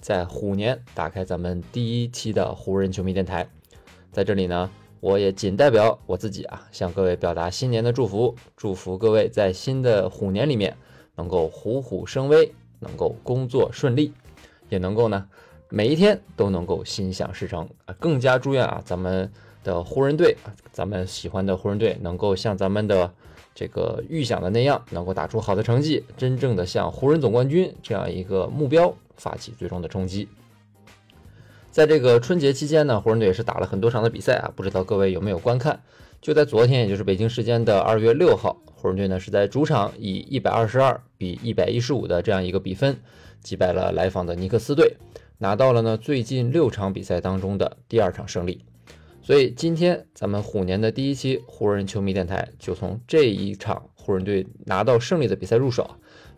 在虎年打开咱们第一期的湖人球迷电台。在这里呢，我也仅代表我自己啊，向各位表达新年的祝福，祝福各位在新的虎年里面能够虎虎生威，能够工作顺利，也能够呢每一天都能够心想事成啊！更加祝愿啊咱们的湖人队啊，咱们喜欢的湖人队能够像咱们的。这个预想的那样，能够打出好的成绩，真正的向湖人总冠军这样一个目标发起最终的冲击。在这个春节期间呢，湖人队也是打了很多场的比赛啊，不知道各位有没有观看？就在昨天，也就是北京时间的二月六号，湖人队呢是在主场以一百二十二比一百一十五的这样一个比分击败了来访的尼克斯队，拿到了呢最近六场比赛当中的第二场胜利。所以今天咱们虎年的第一期湖人球迷电台就从这一场湖人队拿到胜利的比赛入手，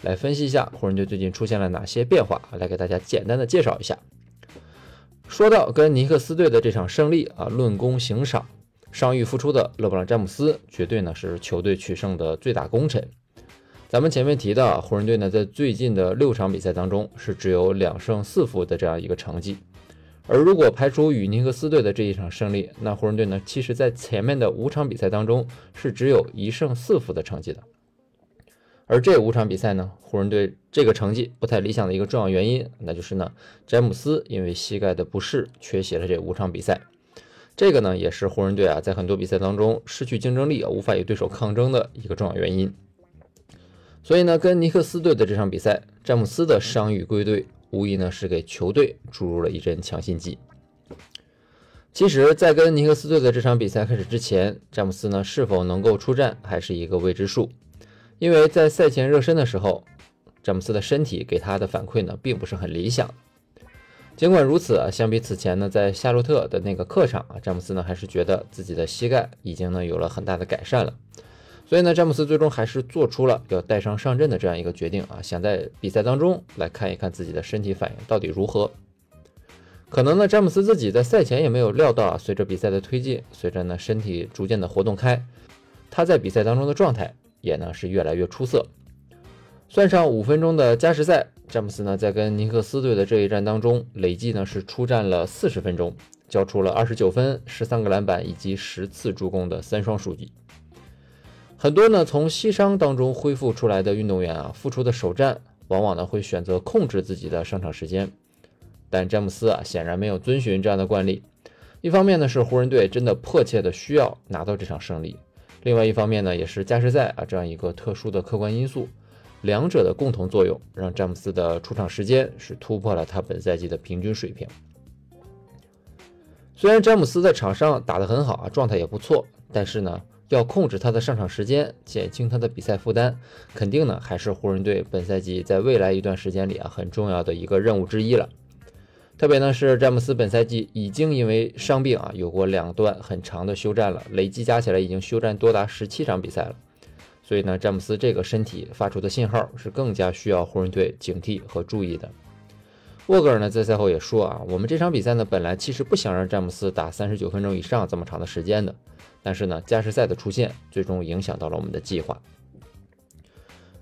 来分析一下湖人队最近出现了哪些变化，来给大家简单的介绍一下。说到跟尼克斯队的这场胜利啊，论功行赏，伤愈复出的勒布朗詹姆斯绝对呢是球队取胜的最大功臣。咱们前面提到，湖人队呢在最近的六场比赛当中是只有两胜四负的这样一个成绩。而如果排除与尼克斯队的这一场胜利，那湖人队呢，其实在前面的五场比赛当中是只有一胜四负的成绩的。而这五场比赛呢，湖人队这个成绩不太理想的一个重要原因，那就是呢，詹姆斯因为膝盖的不适缺席了这五场比赛。这个呢，也是湖人队啊在很多比赛当中失去竞争力啊，无法与对手抗争的一个重要原因。所以呢，跟尼克斯队的这场比赛，詹姆斯的伤愈归队。无疑呢是给球队注入了一针强心剂。其实，在跟尼克斯队的这场比赛开始之前，詹姆斯呢是否能够出战还是一个未知数。因为在赛前热身的时候，詹姆斯的身体给他的反馈呢并不是很理想。尽管如此啊，相比此前呢在夏洛特的那个客场啊，詹姆斯呢还是觉得自己的膝盖已经呢有了很大的改善了。所以呢，詹姆斯最终还是做出了要带伤上阵的这样一个决定啊，想在比赛当中来看一看自己的身体反应到底如何。可能呢，詹姆斯自己在赛前也没有料到啊，随着比赛的推进，随着呢身体逐渐的活动开，他在比赛当中的状态也呢是越来越出色。算上五分钟的加时赛，詹姆斯呢在跟尼克斯队的这一战当中，累计呢是出战了四十分钟，交出了二十九分、十三个篮板以及十次助攻的三双数据。很多呢，从膝伤当中恢复出来的运动员啊，复出的首战往往呢会选择控制自己的上场时间，但詹姆斯啊显然没有遵循这样的惯例。一方面呢是湖人队真的迫切的需要拿到这场胜利，另外一方面呢也是加时赛啊这样一个特殊的客观因素，两者的共同作用让詹姆斯的出场时间是突破了他本赛季的平均水平。虽然詹姆斯在场上打得很好啊，状态也不错，但是呢。要控制他的上场时间，减轻他的比赛负担，肯定呢还是湖人队本赛季在未来一段时间里啊很重要的一个任务之一了。特别呢是詹姆斯本赛季已经因为伤病啊有过两段很长的休战了，累计加起来已经休战多达十七场比赛了。所以呢詹姆斯这个身体发出的信号是更加需要湖人队警惕和注意的。沃格尔呢在赛后也说啊，我们这场比赛呢本来其实不想让詹姆斯打三十九分钟以上这么长的时间的。但是呢，加时赛的出现最终影响到了我们的计划。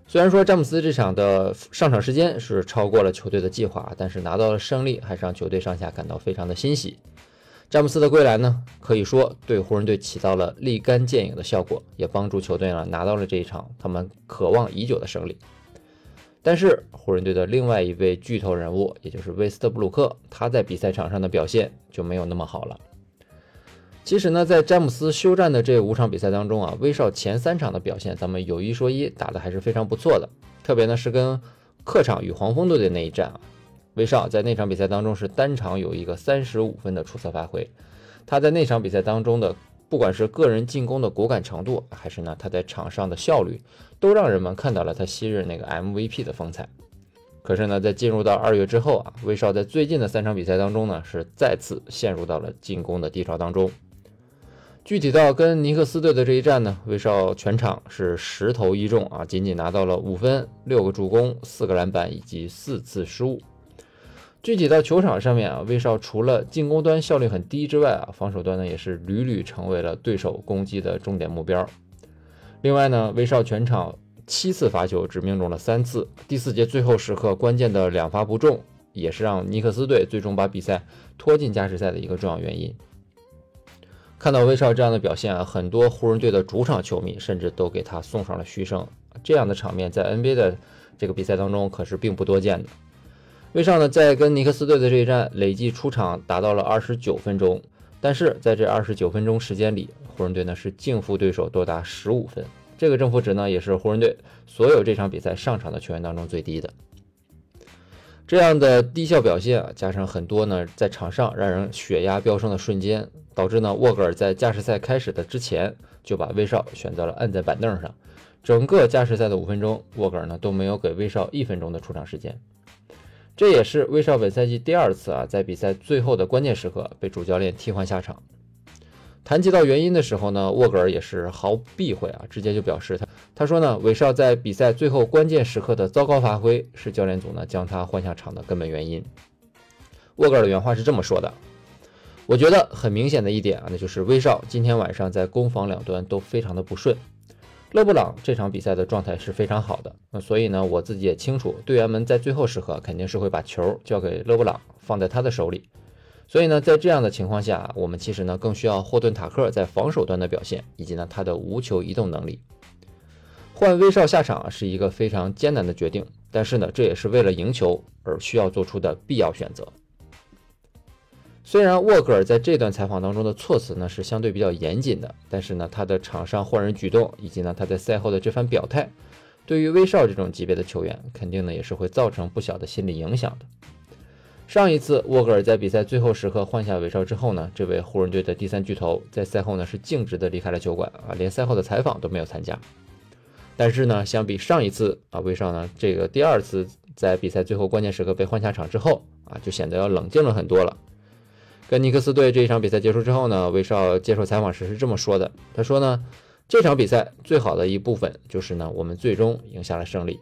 虽然说詹姆斯这场的上场时间是超过了球队的计划，但是拿到了胜利还是让球队上下感到非常的欣喜。詹姆斯的归来呢，可以说对湖人队起到了立竿见影的效果，也帮助球队呢拿到了这一场他们渴望已久的胜利。但是湖人队的另外一位巨头人物，也就是威斯特布鲁克，他在比赛场上的表现就没有那么好了。其实呢，在詹姆斯休战的这五场比赛当中啊，威少前三场的表现，咱们有一说一，打的还是非常不错的。特别呢是跟客场与黄蜂队的那一战啊，威少在那场比赛当中是单场有一个三十五分的出色发挥。他在那场比赛当中的，不管是个人进攻的果敢程度，还是呢他在场上的效率，都让人们看到了他昔日那个 MVP 的风采。可是呢，在进入到二月之后啊，威少在最近的三场比赛当中呢，是再次陷入到了进攻的低潮当中。具体到跟尼克斯队的这一战呢，威少全场是十投一中啊，仅仅拿到了五分、六个助攻、四个篮板以及四次失误。具体到球场上面啊，威少除了进攻端效率很低之外啊，防守端呢也是屡屡成为了对手攻击的重点目标。另外呢，威少全场七次罚球只命中了三次，第四节最后时刻关键的两罚不中，也是让尼克斯队最终把比赛拖进加时赛的一个重要原因。看到威少这样的表现啊，很多湖人队的主场球迷甚至都给他送上了嘘声。这样的场面在 NBA 的这个比赛当中可是并不多见的。威少呢，在跟尼克斯队的这一战，累计出场达到了二十九分钟，但是在这二十九分钟时间里，湖人队呢是净负对手多达十五分，这个正负值呢也是湖人队所有这场比赛上场的球员当中最低的。这样的低效表现啊，加上很多呢在场上让人血压飙升的瞬间，导致呢沃格尔在加时赛开始的之前就把威少选择了按在板凳上，整个加时赛的五分钟，沃格尔呢都没有给威少一分钟的出场时间。这也是威少本赛季第二次啊，在比赛最后的关键时刻被主教练替换下场。谈及到原因的时候呢，沃格尔也是毫不避讳啊，直接就表示他他说呢，威少在比赛最后关键时刻的糟糕发挥是教练组呢将他换下场的根本原因。沃格尔的原话是这么说的：“我觉得很明显的一点啊，那就是威少今天晚上在攻防两端都非常的不顺。”勒布朗这场比赛的状态是非常好的，那所以呢，我自己也清楚，队员们在最后时刻肯定是会把球交给勒布朗，放在他的手里。所以呢，在这样的情况下，我们其实呢更需要霍顿塔克在防守端的表现，以及呢他的无球移动能力。换威少下场是一个非常艰难的决定，但是呢，这也是为了赢球而需要做出的必要选择。虽然沃格尔在这段采访当中的措辞呢是相对比较严谨的，但是呢，他的场上换人举动以及呢他在赛后的这番表态，对于威少这种级别的球员，肯定呢也是会造成不小的心理影响的。上一次沃格尔在比赛最后时刻换下威少之后呢，这位湖人队的第三巨头在赛后呢是径直的离开了球馆啊，连赛后的采访都没有参加。但是呢，相比上一次啊，威少呢这个第二次在比赛最后关键时刻被换下场之后啊，就显得要冷静了很多了。跟尼克斯队这一场比赛结束之后呢，威少接受采访时是这么说的：“他说呢，这场比赛最好的一部分就是呢，我们最终赢下了胜利。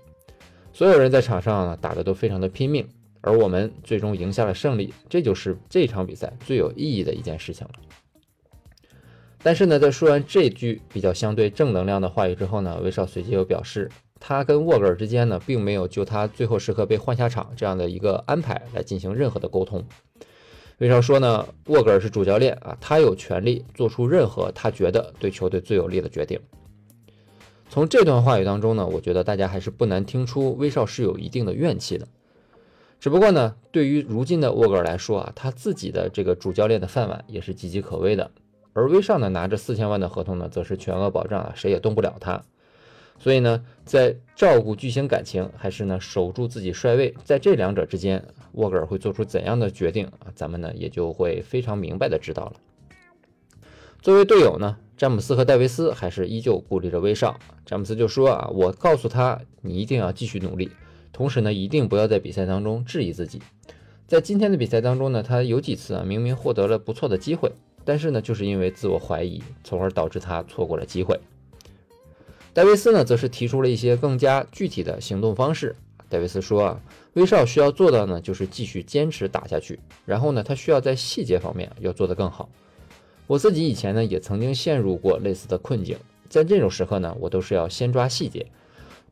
所有人在场上呢打的都非常的拼命，而我们最终赢下了胜利，这就是这场比赛最有意义的一件事情了。”但是呢，在说完这句比较相对正能量的话语之后呢，威少随即又表示，他跟沃格尔之间呢，并没有就他最后时刻被换下场这样的一个安排来进行任何的沟通。威少说呢，沃格尔是主教练啊，他有权利做出任何他觉得对球队最有利的决定。从这段话语当中呢，我觉得大家还是不难听出威少是有一定的怨气的。只不过呢，对于如今的沃格尔来说啊，他自己的这个主教练的饭碗也是岌岌可危的，而威少呢拿着四千万的合同呢，则是全额保障啊，谁也动不了他。所以呢，在照顾巨星感情，还是呢守住自己帅位，在这两者之间，沃格尔会做出怎样的决定啊？咱们呢也就会非常明白的知道了。作为队友呢，詹姆斯和戴维斯还是依旧鼓励着威少。詹姆斯就说啊，我告诉他，你一定要继续努力，同时呢，一定不要在比赛当中质疑自己。在今天的比赛当中呢，他有几次啊明明获得了不错的机会，但是呢，就是因为自我怀疑，从而导致他错过了机会。戴维斯呢，则是提出了一些更加具体的行动方式。戴维斯说啊，威少需要做到呢，就是继续坚持打下去。然后呢，他需要在细节方面要做得更好。我自己以前呢，也曾经陷入过类似的困境。在这种时刻呢，我都是要先抓细节，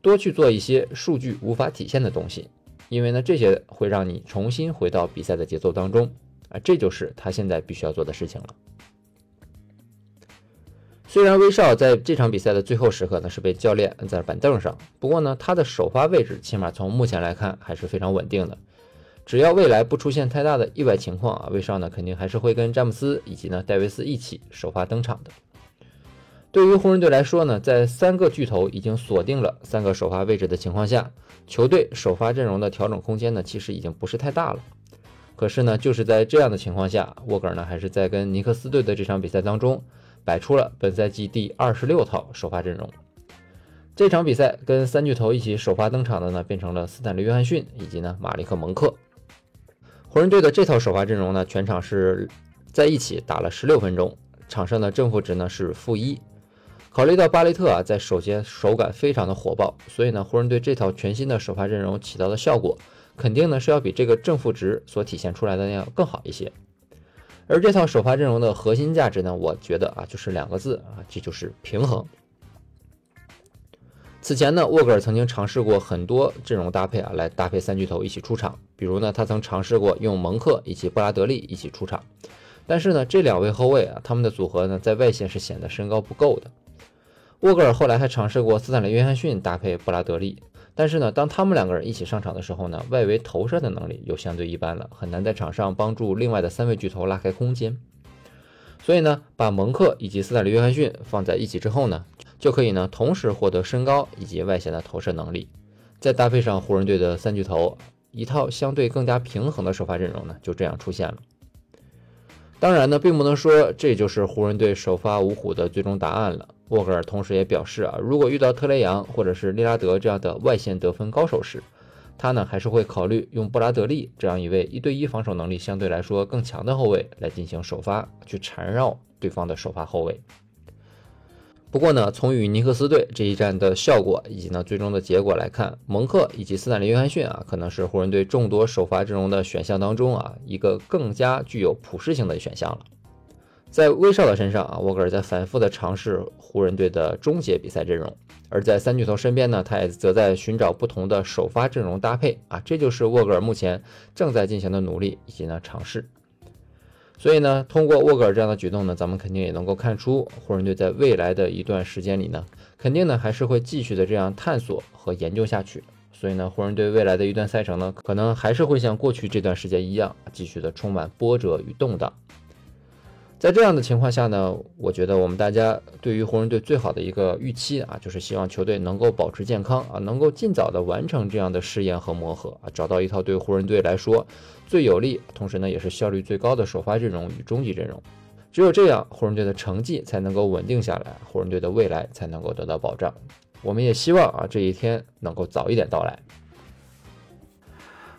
多去做一些数据无法体现的东西，因为呢，这些会让你重新回到比赛的节奏当中啊。这就是他现在必须要做的事情了。虽然威少在这场比赛的最后时刻呢是被教练摁在了板凳上，不过呢他的首发位置起码从目前来看还是非常稳定的。只要未来不出现太大的意外情况啊，威少呢肯定还是会跟詹姆斯以及呢戴维斯一起首发登场的。对于湖人队来说呢，在三个巨头已经锁定了三个首发位置的情况下，球队首发阵容的调整空间呢其实已经不是太大了。可是呢，就是在这样的情况下，沃格尔呢还是在跟尼克斯队的这场比赛当中。摆出了本赛季第二十六套首发阵容，这场比赛跟三巨头一起首发登场的呢，变成了斯坦利·约翰逊以及呢马利克·蒙克。湖人队的这套首发阵容呢，全场是在一起打了十六分钟，场上的正负值呢是负一。考虑到巴雷特啊在首节手感非常的火爆，所以呢湖人队这套全新的首发阵容起到的效果，肯定呢是要比这个正负值所体现出来的那样更好一些。而这套首发阵容的核心价值呢，我觉得啊就是两个字啊，这就是平衡。此前呢，沃格尔曾经尝试过很多阵容搭配啊，来搭配三巨头一起出场。比如呢，他曾尝试过用蒙克以及布拉德利一起出场。但是呢，这两位后卫啊，他们的组合呢，在外线是显得身高不够的。沃格尔后来还尝试过斯坦利·约翰逊搭配布拉德利，但是呢，当他们两个人一起上场的时候呢，外围投射的能力又相对一般了，很难在场上帮助另外的三位巨头拉开空间。所以呢，把蒙克以及斯坦利·约翰逊放在一起之后呢，就可以呢同时获得身高以及外线的投射能力，再搭配上湖人队的三巨头，一套相对更加平衡的首发阵容呢就这样出现了。当然呢，并不能说这就是湖人队首发五虎的最终答案了。沃格尔同时也表示啊，如果遇到特雷杨或者是利拉德这样的外线得分高手时，他呢还是会考虑用布拉德利这样一位一对一防守能力相对来说更强的后卫来进行首发，去缠绕对方的首发后卫。不过呢，从与尼克斯队这一战的效果以及呢最终的结果来看，蒙克以及斯坦利·约翰逊啊，可能是湖人队众多首发阵容的选项当中啊一个更加具有普适性的选项了。在威少的身上啊，沃格尔在反复的尝试湖人队的终结比赛阵容；而在三巨头身边呢，他也则在寻找不同的首发阵容搭配啊，这就是沃格尔目前正在进行的努力以及呢尝试。所以呢，通过沃格尔这样的举动呢，咱们肯定也能够看出，湖人队在未来的一段时间里呢，肯定呢还是会继续的这样探索和研究下去。所以呢，湖人队未来的一段赛程呢，可能还是会像过去这段时间一样，继续的充满波折与动荡。在这样的情况下呢，我觉得我们大家对于湖人队最好的一个预期啊，就是希望球队能够保持健康啊，能够尽早的完成这样的试验和磨合啊，找到一套对湖人队来说最有利，同时呢也是效率最高的首发阵容与终极阵容。只有这样，湖人队的成绩才能够稳定下来，湖人队的未来才能够得到保障。我们也希望啊这一天能够早一点到来。